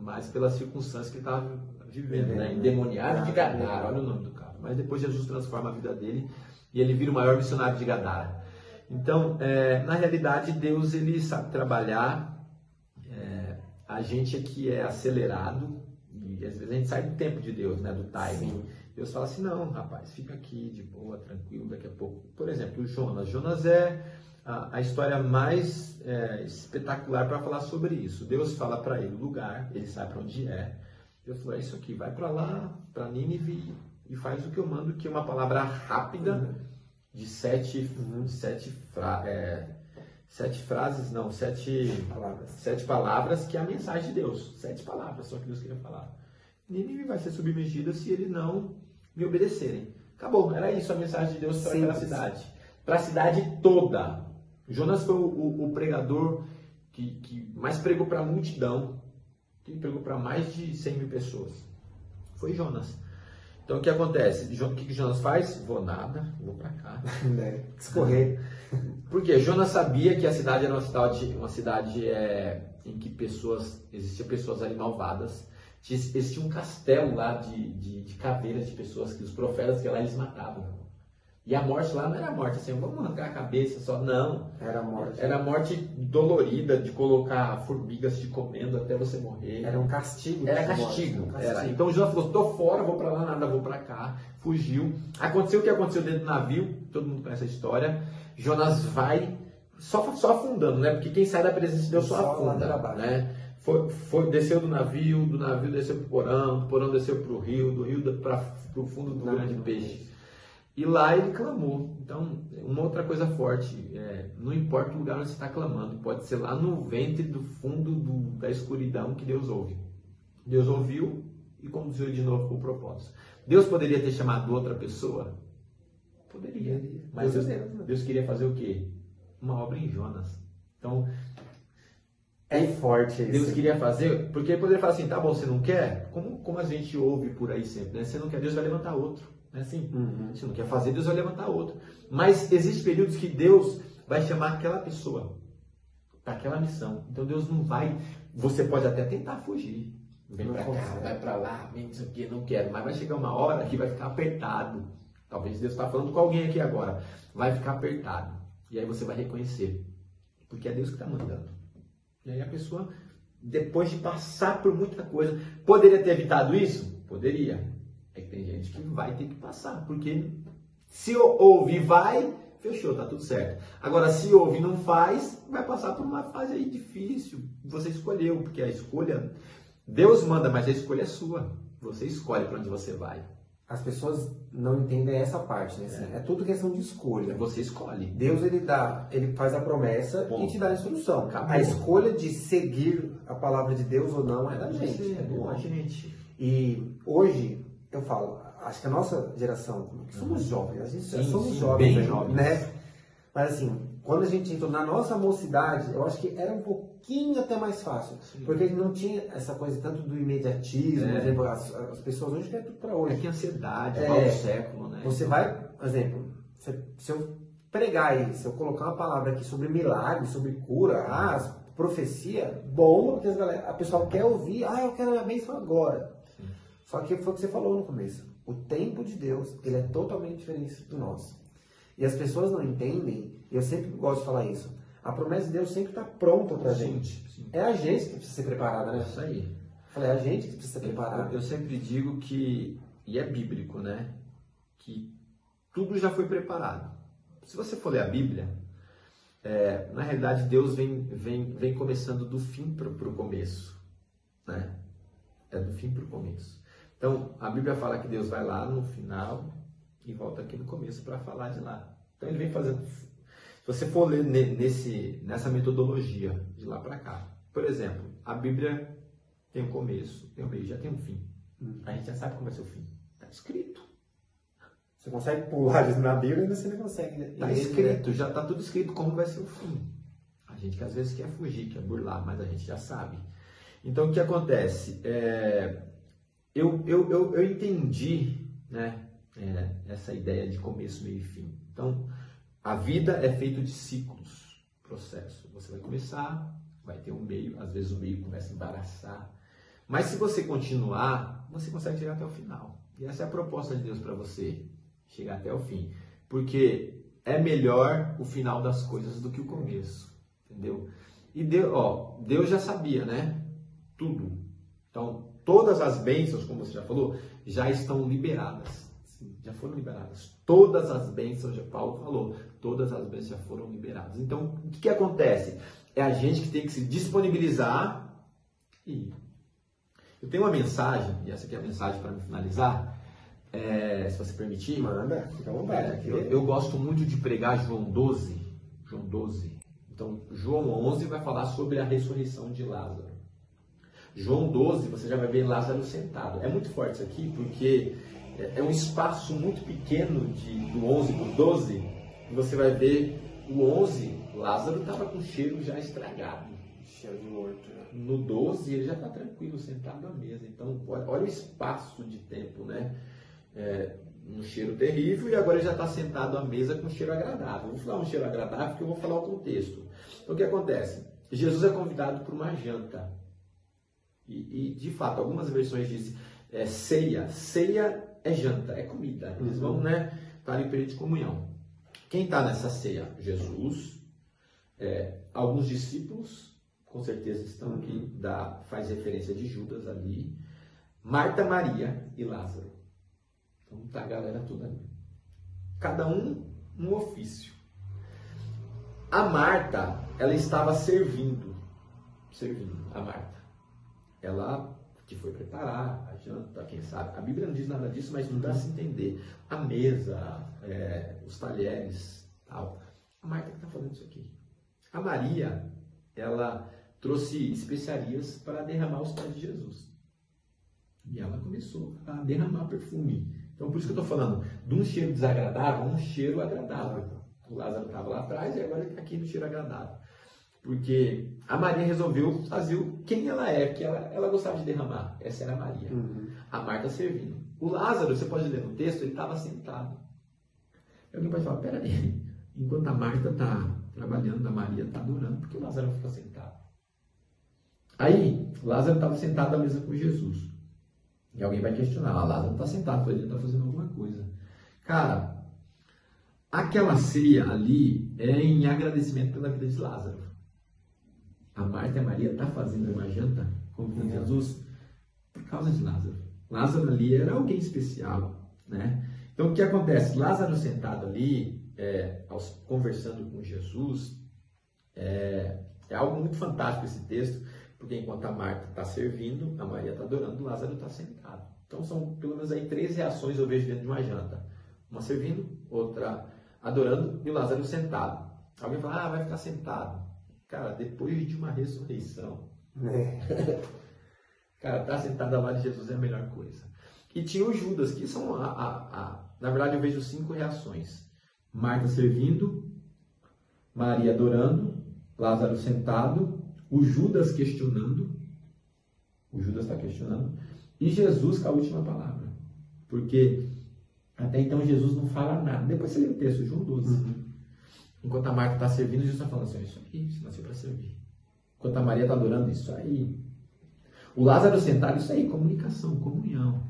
mas pelas circunstâncias que ele estava vivendo, né? Endemoniado de Gadara, olha o nome do cara. Mas depois Jesus transforma a vida dele e ele vira o maior missionário de Gadara. Então, é, na realidade, Deus ele sabe trabalhar. É, a gente aqui é acelerado e às vezes a gente sai do tempo de Deus, né? Do timing. Sim. Deus fala assim, não, rapaz, fica aqui de boa, tranquilo, daqui a pouco. Por exemplo, o Jonas. Jonas é a, a história mais é, espetacular para falar sobre isso. Deus fala para ele o lugar, ele sabe para onde é. Deus falou: é isso aqui, vai para lá, para Nínive e faz o que eu mando, que é uma palavra rápida uhum. de sete, uhum. sete, fra, é, sete frases, não, sete palavras. sete palavras, que é a mensagem de Deus. Sete palavras, só que Deus queria falar. Nínive vai ser submergida se ele não me obedecerem. Acabou, era isso a mensagem de Deus para aquela cidade. Para a cidade toda. Jonas foi o, o, o pregador que, que, mais pregou para a multidão, que pregou para mais de 100 mil pessoas. Foi Jonas. Então o que acontece? O que, que Jonas faz? Vou nada, vou para cá. Né? Escorrer. Porque Jonas sabia que a cidade era uma cidade, uma cidade é, em que pessoas, existiam pessoas ali malvadas. Existia um castelo lá de, de, de caveiras de pessoas que os profetas que lá eles matavam. E a morte lá não era morte assim, vamos arrancar a cabeça só. Não. Era morte. Era morte dolorida de colocar formigas te comendo até você morrer. Era um castigo. Era castigo. castigo. Era. Então Jonas falou: tô fora, vou para lá, nada, vou para cá. Fugiu. Aconteceu o que aconteceu dentro do navio, todo mundo conhece a história. Jonas vai só, só afundando, né? Porque quem sai da presença de Deus só, só afunda. Né? Foi, foi, desceu do navio, do navio desceu para o porão, do porão desceu para o rio, do rio para o fundo do não, grande peixe. E lá ele clamou. Então, uma outra coisa forte, é, não importa o lugar onde você está clamando, pode ser lá no ventre do fundo do, da escuridão que Deus ouve. Deus ouviu e conduziu de novo para o propósito. Deus poderia ter chamado outra pessoa? Poderia. Mas Deus, Deus queria fazer o quê? Uma obra em Jonas. Então, é forte isso. Deus queria fazer, porque ele poderia falar assim, tá bom, você não quer? Como, como a gente ouve por aí sempre, né? Você não quer, Deus vai levantar outro. É assim, uhum. se não quer fazer, Deus vai levantar outro. Mas existem períodos que Deus vai chamar aquela pessoa para aquela missão. Então Deus não vai. Você pode até tentar fugir. Vem para cá, vai para lá, vem isso aqui, não quero. Mas vai chegar uma hora que vai ficar apertado. Talvez Deus está falando com alguém aqui agora. Vai ficar apertado. E aí você vai reconhecer. Porque é Deus que está mandando. E aí a pessoa, depois de passar por muita coisa, poderia ter evitado isso? Poderia. É que tem gente que vai ter que passar, porque se ouve e vai, fechou, tá tudo certo. Agora, se ouve e não faz, vai passar por uma fase aí difícil. Você escolheu, porque a escolha, Deus manda, mas a escolha é sua. Você escolhe para onde você vai. As pessoas não entendem essa parte, né? Assim, é. é. tudo questão de escolha. Você escolhe. Deus ele dá, ele faz a promessa Bom, e te dá a instrução. Acabou. A escolha de seguir a palavra de Deus ou não é da gente. É da gente. E hoje eu falo, acho que a nossa geração, somos jovens, a gente sim, somos sim, jovens, bem jovens, né? Mas assim, quando a gente entrou na nossa mocidade, eu acho que era um pouquinho até mais fácil. Sim. Porque a gente não tinha essa coisa tanto do imediatismo, é. por exemplo, as, as, pessoas hoje querem tudo para hoje. É que ansiedade, é, o século, né? Você vai, por exemplo, se, se, eu pregar aí, se eu colocar uma palavra aqui sobre milagre, sobre cura, ah, profecia, bom, porque a pessoa quer ouvir, ah, eu quero a bênção agora. Só que foi o que você falou no começo. O tempo de Deus, ele é totalmente diferente do nosso. E as pessoas não entendem, e eu sempre gosto de falar isso, a promessa de Deus sempre está pronta para a gente. Sim. É a gente que precisa ser preparada, né? Isso aí. Falei, é a gente que precisa ser preparada. Eu, eu sempre digo que, e é bíblico, né? Que tudo já foi preparado. Se você for ler a Bíblia, é, na realidade Deus vem, vem, vem começando do fim para o começo. né? É do fim para o começo. Então, a Bíblia fala que Deus vai lá no final e volta aqui no começo para falar de lá. Então, ele vem fazendo. Se você for ler nesse, nessa metodologia de lá para cá, por exemplo, a Bíblia tem um começo, tem um meio, já tem um fim. Hum. A gente já sabe como vai ser o fim. Está escrito. Você consegue pular isso na Bíblia e você não consegue. Está né? escrito, já está tudo escrito como vai ser o fim. A gente que às vezes quer fugir, quer burlar, mas a gente já sabe. Então o que acontece? É, eu, eu, eu, eu entendi né, é, essa ideia de começo, meio e fim. Então, a vida é feita de ciclos, processo. Você vai começar, vai ter um meio, às vezes o meio começa a embaraçar. Mas se você continuar, você consegue chegar até o final. E essa é a proposta de Deus para você, chegar até o fim. Porque é melhor o final das coisas do que o começo, entendeu? E Deus, ó, Deus já sabia, né? Tudo. Então, todas as bênçãos, como você já falou, já estão liberadas. Já foram liberadas. Todas as bênçãos, já Paulo falou, todas as bênçãos já foram liberadas. Então, o que, que acontece? É a gente que tem que se disponibilizar e eu tenho uma mensagem, e essa aqui é a mensagem para me finalizar, é, se você permitir. Manda, fica à vontade. É, eu, eu, gosto muito de pregar João 12. João 12. Então, João 11 vai falar sobre a ressurreição de Lázaro. João 12, você já vai ver Lázaro sentado. É muito forte isso aqui, porque é, é um espaço muito pequeno de, do 11 para o 12, e você vai ver o 11, Lázaro estava com cheiro já estragado. Cheiro de morto. Né? No 12, ele já está tranquilo, sentado à mesa. Então, olha o espaço de tempo, né? É, um cheiro terrível e agora ele já está sentado à mesa com um cheiro agradável. Vou falar um cheiro agradável porque eu vou falar o contexto. Então, o que acontece? Jesus é convidado para uma janta. E, e, de fato, algumas versões dizem é, ceia. Ceia é janta, é comida. Eles uhum. vão né, estar em período de comunhão. Quem está nessa ceia? Jesus, é, alguns discípulos, com certeza estão aqui, dá, faz referência de Judas ali, Marta, Maria e Lázaro. Então tá a galera toda ali. Cada um um ofício. A Marta, ela estava servindo, servindo a Marta ela que foi preparar a janta, quem sabe. A Bíblia não diz nada disso, mas não dá a se entender. A mesa, é, os talheres, tal. A Marta que está fazendo isso aqui. A Maria, ela trouxe especiarias para derramar os pés de Jesus. E ela começou a derramar perfume. Então, por isso que eu estou falando de um cheiro desagradável a um cheiro agradável. O Lázaro estava lá atrás e agora está aqui no cheiro agradável. Porque a Maria resolveu fazer quem ela é, que ela, ela gostava de derramar. Essa era a Maria. Uhum. A Marta servindo. O Lázaro, você pode ler no texto, ele estava sentado. E alguém pode falar, peraí, enquanto a Marta está trabalhando, a Maria está adorando, por que o Lázaro fica sentado? Aí, Lázaro estava sentado à mesa com Jesus. E alguém vai questionar, ah, Lázaro está sentado, ele está fazendo alguma coisa. Cara, aquela ceia ali é em agradecimento pela vida de Lázaro a Marta e a Maria tá fazendo uma janta com Jesus por causa de Lázaro. Lázaro ali era alguém especial, né? Então o que acontece? Lázaro sentado ali, é, conversando com Jesus, é, é, algo muito fantástico esse texto, porque enquanto a Marta está servindo, a Maria está adorando, Lázaro está sentado. Então são pelo menos aí três reações eu vejo dentro de uma janta: uma servindo, outra adorando e o Lázaro sentado. Alguém fala, ah, vai ficar sentado. Cara, depois de uma ressurreição, é. cara, estar tá sentado ao lado de Jesus é a melhor coisa. E tinha o Judas, que são a, a, a, Na verdade, eu vejo cinco reações: Marta servindo, Maria adorando, Lázaro sentado, o Judas questionando. O Judas está questionando. E Jesus com a última palavra. Porque até então Jesus não fala nada. Depois você lê o texto, João 12. Uhum. Enquanto a Marta está servindo, Jesus está falando assim: Isso aqui, você nasceu para servir. Enquanto a Maria está adorando, isso aí. O Lázaro sentado, isso aí, comunicação, comunhão.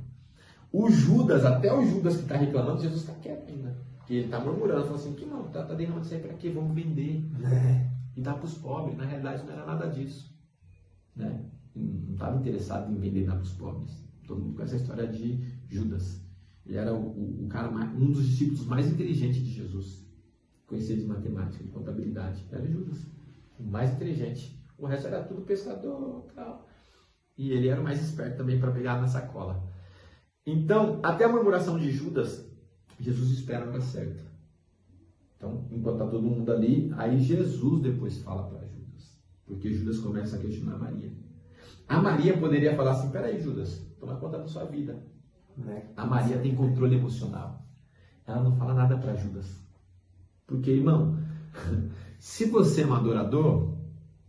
O Judas, até o Judas que está reclamando, Jesus está quieto ainda. Que ele está murmurando, falando assim: Que não, está tá derramando isso aí para quê? Vamos vender. É. E dar para os pobres. Na realidade, não era nada disso. Né? Não estava interessado em vender e dar para os pobres. Todo mundo conhece a história de Judas. Ele era o, o, o cara, um dos discípulos mais inteligentes de Jesus conhecia de matemática, de contabilidade. Era Judas, o mais inteligente. O resto era tudo pescador tal. E ele era o mais esperto também para pegar na sacola. Então, até a murmuração de Judas, Jesus espera a hora certa. Então, enquanto está todo mundo ali, aí Jesus depois fala para Judas. Porque Judas começa a questionar Maria. A Maria poderia falar assim: peraí, Judas, toma conta da sua vida. Né? A Maria tem controle emocional. Ela não fala nada para Judas. Porque, irmão, se você é um adorador,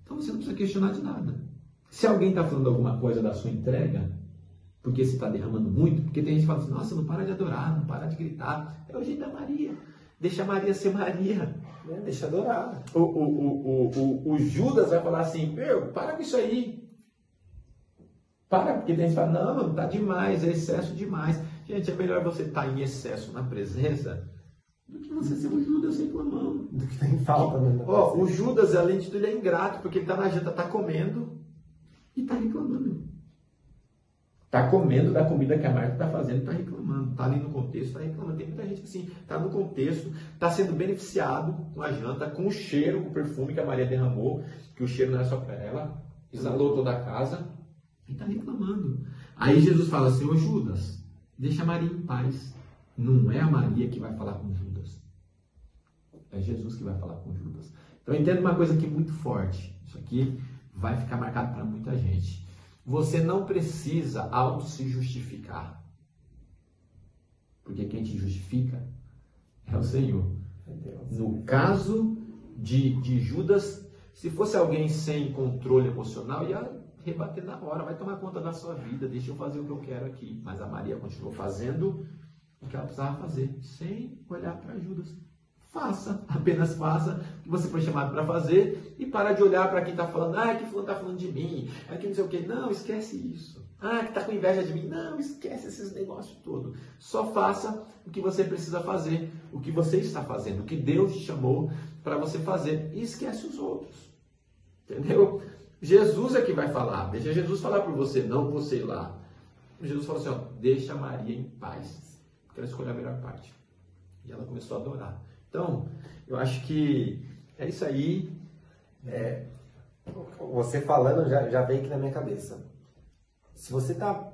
então você não precisa questionar de nada. Se alguém está falando alguma coisa da sua entrega, porque você está derramando muito, porque tem gente que fala assim, nossa, não para de adorar, não para de gritar. É o jeito da Maria. Deixa a Maria ser Maria. É, deixa adorar. O, o, o, o, Judas vai falar assim, meu, para com isso aí. Para, porque tem gente que fala, não, não, tá demais, é excesso demais. Gente, é melhor você estar tá em excesso na presença do que você ser um Judas reclamando. Do que tem falta mesmo. Ó, o Judas, além de tudo, ele é ingrato, porque ele está na janta, está comendo e está reclamando. Está comendo da comida que a Marta está fazendo, está reclamando. Está ali no contexto, está reclamando. Tem muita gente assim, está no contexto, está sendo beneficiado com a janta, com o cheiro, com o perfume que a Maria derramou, que o cheiro não é só para ela, exalou toda a casa, e está reclamando. Aí Jesus fala assim, ô Judas, deixa a Maria em paz. Não é a Maria que vai falar com Judas. É Jesus que vai falar com Judas. Então entenda uma coisa aqui muito forte. Isso aqui vai ficar marcado para muita gente. Você não precisa auto se justificar. Porque quem te justifica é o Senhor. No caso de, de Judas, se fosse alguém sem controle emocional, ia rebater na hora, vai tomar conta da sua vida, deixa eu fazer o que eu quero aqui. Mas a Maria continuou fazendo o que ela precisava fazer, sem olhar para Judas. Faça, apenas faça o que você foi chamado para fazer e para de olhar para quem está falando, ah, que fulano está falando de mim, é que não sei o que. Não, esquece isso. Ah, que está com inveja de mim. Não, esquece esses negócios todos. Só faça o que você precisa fazer, o que você está fazendo, o que Deus te chamou para você fazer. E esquece os outros. Entendeu? Jesus é que vai falar. Deixa Jesus falar por você, não você ir lá. Jesus falou assim: ó, deixa Maria em paz. Porque ela escolheu a melhor parte. E ela começou a adorar. Então, eu acho que é isso aí. É, você falando já, já veio aqui na minha cabeça. Se você está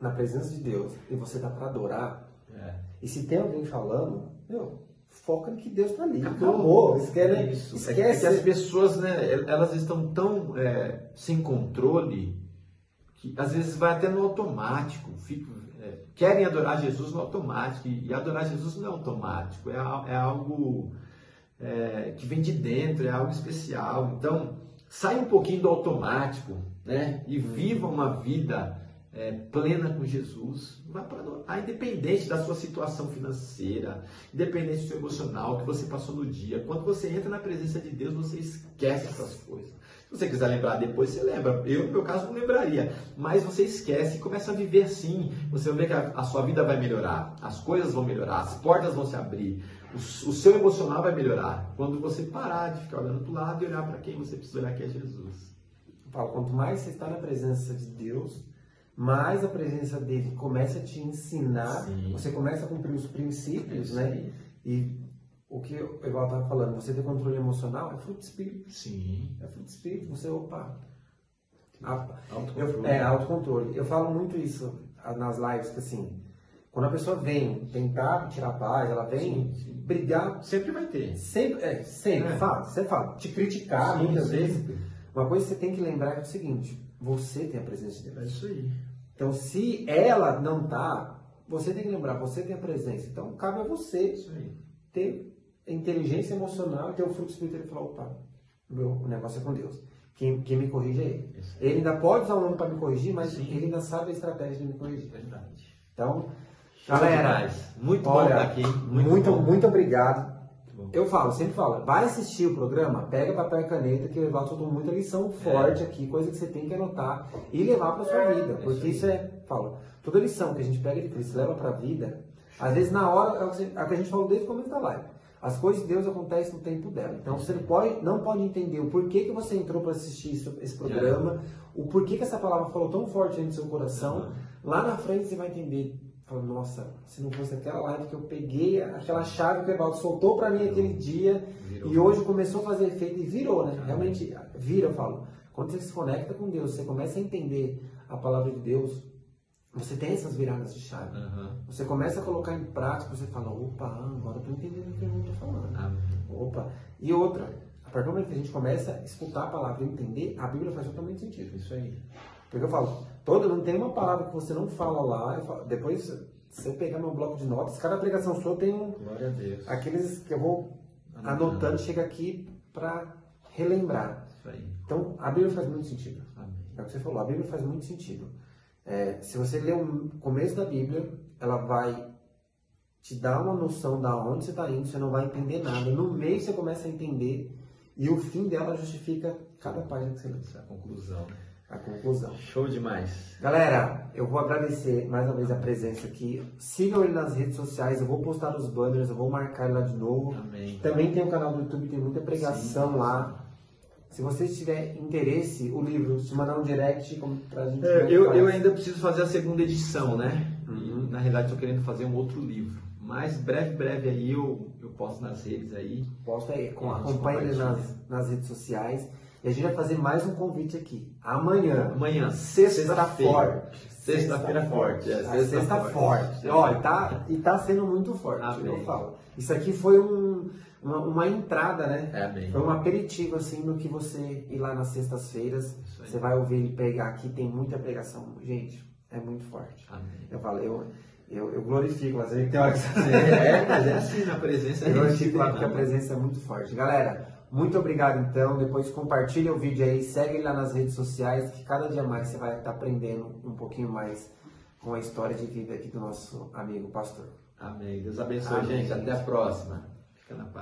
na presença de Deus e você está para adorar, é. e se tem alguém falando, meu, foca no que Deus está ali. Acabou. Esquece, Isso. Esquece. É que as pessoas, né, elas estão tão é, sem controle que às vezes vai até no automático. Fico, é, querem adorar Jesus no automático. E, adorar Jesus não é automático, é, é algo é, que vem de dentro, é algo especial. Então, sai um pouquinho do automático né, e viva uma vida é, plena com Jesus. Vá para adorar, independente da sua situação financeira, independente do seu emocional que você passou no dia. Quando você entra na presença de Deus, você esquece essas coisas. Se você quiser lembrar depois, você lembra. Eu, no meu caso, não lembraria. Mas você esquece e começa a viver assim. Você vai ver que a, a sua vida vai melhorar, as coisas vão melhorar, as portas vão se abrir, o, o seu emocional vai melhorar. Quando você parar de ficar olhando para o lado e olhar para quem você precisa olhar, que é Jesus. Paulo, quanto mais você está na presença de Deus, mais a presença dele começa a te ensinar, Sim. você começa a cumprir os princípios, né? E o que o Eval estava falando, você ter controle emocional é fruto de espírito. Sim. É fruto de espírito. Você, opa. Autocontrole. Eu, é, autocontrole. Eu falo muito isso nas lives, que assim, quando a pessoa vem tentar tirar paz, ela vem sim, sim. brigar. Sempre vai ter. Sempre, é, sempre, é. fala, sempre fala. Te criticar sim, muitas vezes. Uma coisa que você tem que lembrar é o seguinte, você tem a presença de Deus. É isso aí. Então, se ela não tá, você tem que lembrar, você tem a presença. Então, cabe a você ter inteligência emocional e ter o fruto espiritual e falar, opa, meu, o negócio é com Deus. Quem, quem me corrige é ele. Isso. Ele ainda pode usar o nome para me corrigir, mas Sim. ele ainda sabe a estratégia de me corrigir. Verdade. Então, galera, muito olha, bom estar aqui. Muito, muito, muito obrigado. Eu falo, sempre falo, vai assistir o programa, pega papel e caneta, que o Evaldo soltou muita lição é. forte é. aqui, coisa que você tem que anotar e levar para sua vida. É porque isso é, falo, toda lição que a gente pega de Cristo leva para a vida, às vezes na hora, é o que a gente falou desde o começo da live. As coisas de Deus acontecem no tempo dela. Então você não pode, não pode entender o porquê que você entrou para assistir isso, esse programa, o porquê que essa palavra falou tão forte dentro do seu coração. Lá na frente você vai entender. Fala, nossa, se não fosse aquela live que eu peguei, aquela chave que o Evaldo soltou para mim aquele dia virou. e hoje começou a fazer efeito e virou, né? Realmente vira, eu falo. Quando você se conecta com Deus, você começa a entender a palavra de Deus, você tem essas viradas de chave. Aham. Você começa a colocar em prática, você fala, opa, agora eu tô entendendo o que eu estou falando. Opa. E outra, a partir do momento que a gente começa a escutar a palavra e entender, a Bíblia faz totalmente sentido. Isso aí. Porque eu falo, todo, não tem uma palavra que você não fala lá. falo- depois, se eu pegar meu bloco de notas, cada pregação sua tem um, Glória a Deus. aqueles que eu vou Anotando. anotando, chega aqui para relembrar. Isso aí. Então, a Bíblia faz muito sentido. Amém. É o que você falou, a Bíblia faz muito sentido. É, se você ler o começo da Bíblia, ela vai te dar uma noção da onde você está indo, você não vai entender nada. No meio você começa a entender e o fim dela justifica cada página que você lê. A conclusão. A conclusão. Show demais. Galera, eu vou agradecer mais uma vez a presença aqui. Sigam ele nas redes sociais, eu vou postar os banners, eu vou marcar ele lá de novo. Amém. Também tem o canal do YouTube, tem muita pregação Sim. lá. Se vocês tiverem interesse, o livro, se mandar um direct como pra gente. É, eu, eu ainda preciso fazer a segunda edição, né? Uhum. E, na realidade, estou querendo fazer um outro livro. Mas breve, breve aí eu, eu posto nas redes aí. Posta aí, com, A gente acompanhe ele nas, nas redes sociais. E a gente vai fazer mais um convite aqui. Amanhã. Amanhã, Sexta sexta-feira. forte. Sexta-feira forte. É, A sexta, forte. É. Ó, e tá, e tá sendo muito forte, Amém. eu falo. Isso aqui foi um- uma, uma entrada, né? É, amém. Foi um aperitivo, assim, no que você ir lá nas sextas-feiras. Você vai ouvir ele pregar aqui, tem muita pregação. Gente, é muito forte. Amém. Eu falo, eu, eu, eu glorifico, mas tem hora que você... É, mas é assim, na presença Eu gente glorifico lá porque a né? presença é muito forte. Galera, muito obrigado então. Depois compartilha o vídeo aí, segue ele lá nas redes sociais, que cada dia mais você vai estar aprendendo um pouquinho mais com a história de vida aqui do nosso amigo pastor. Amém. Deus abençoe, Amém. gente. Até a próxima. Fica na paz.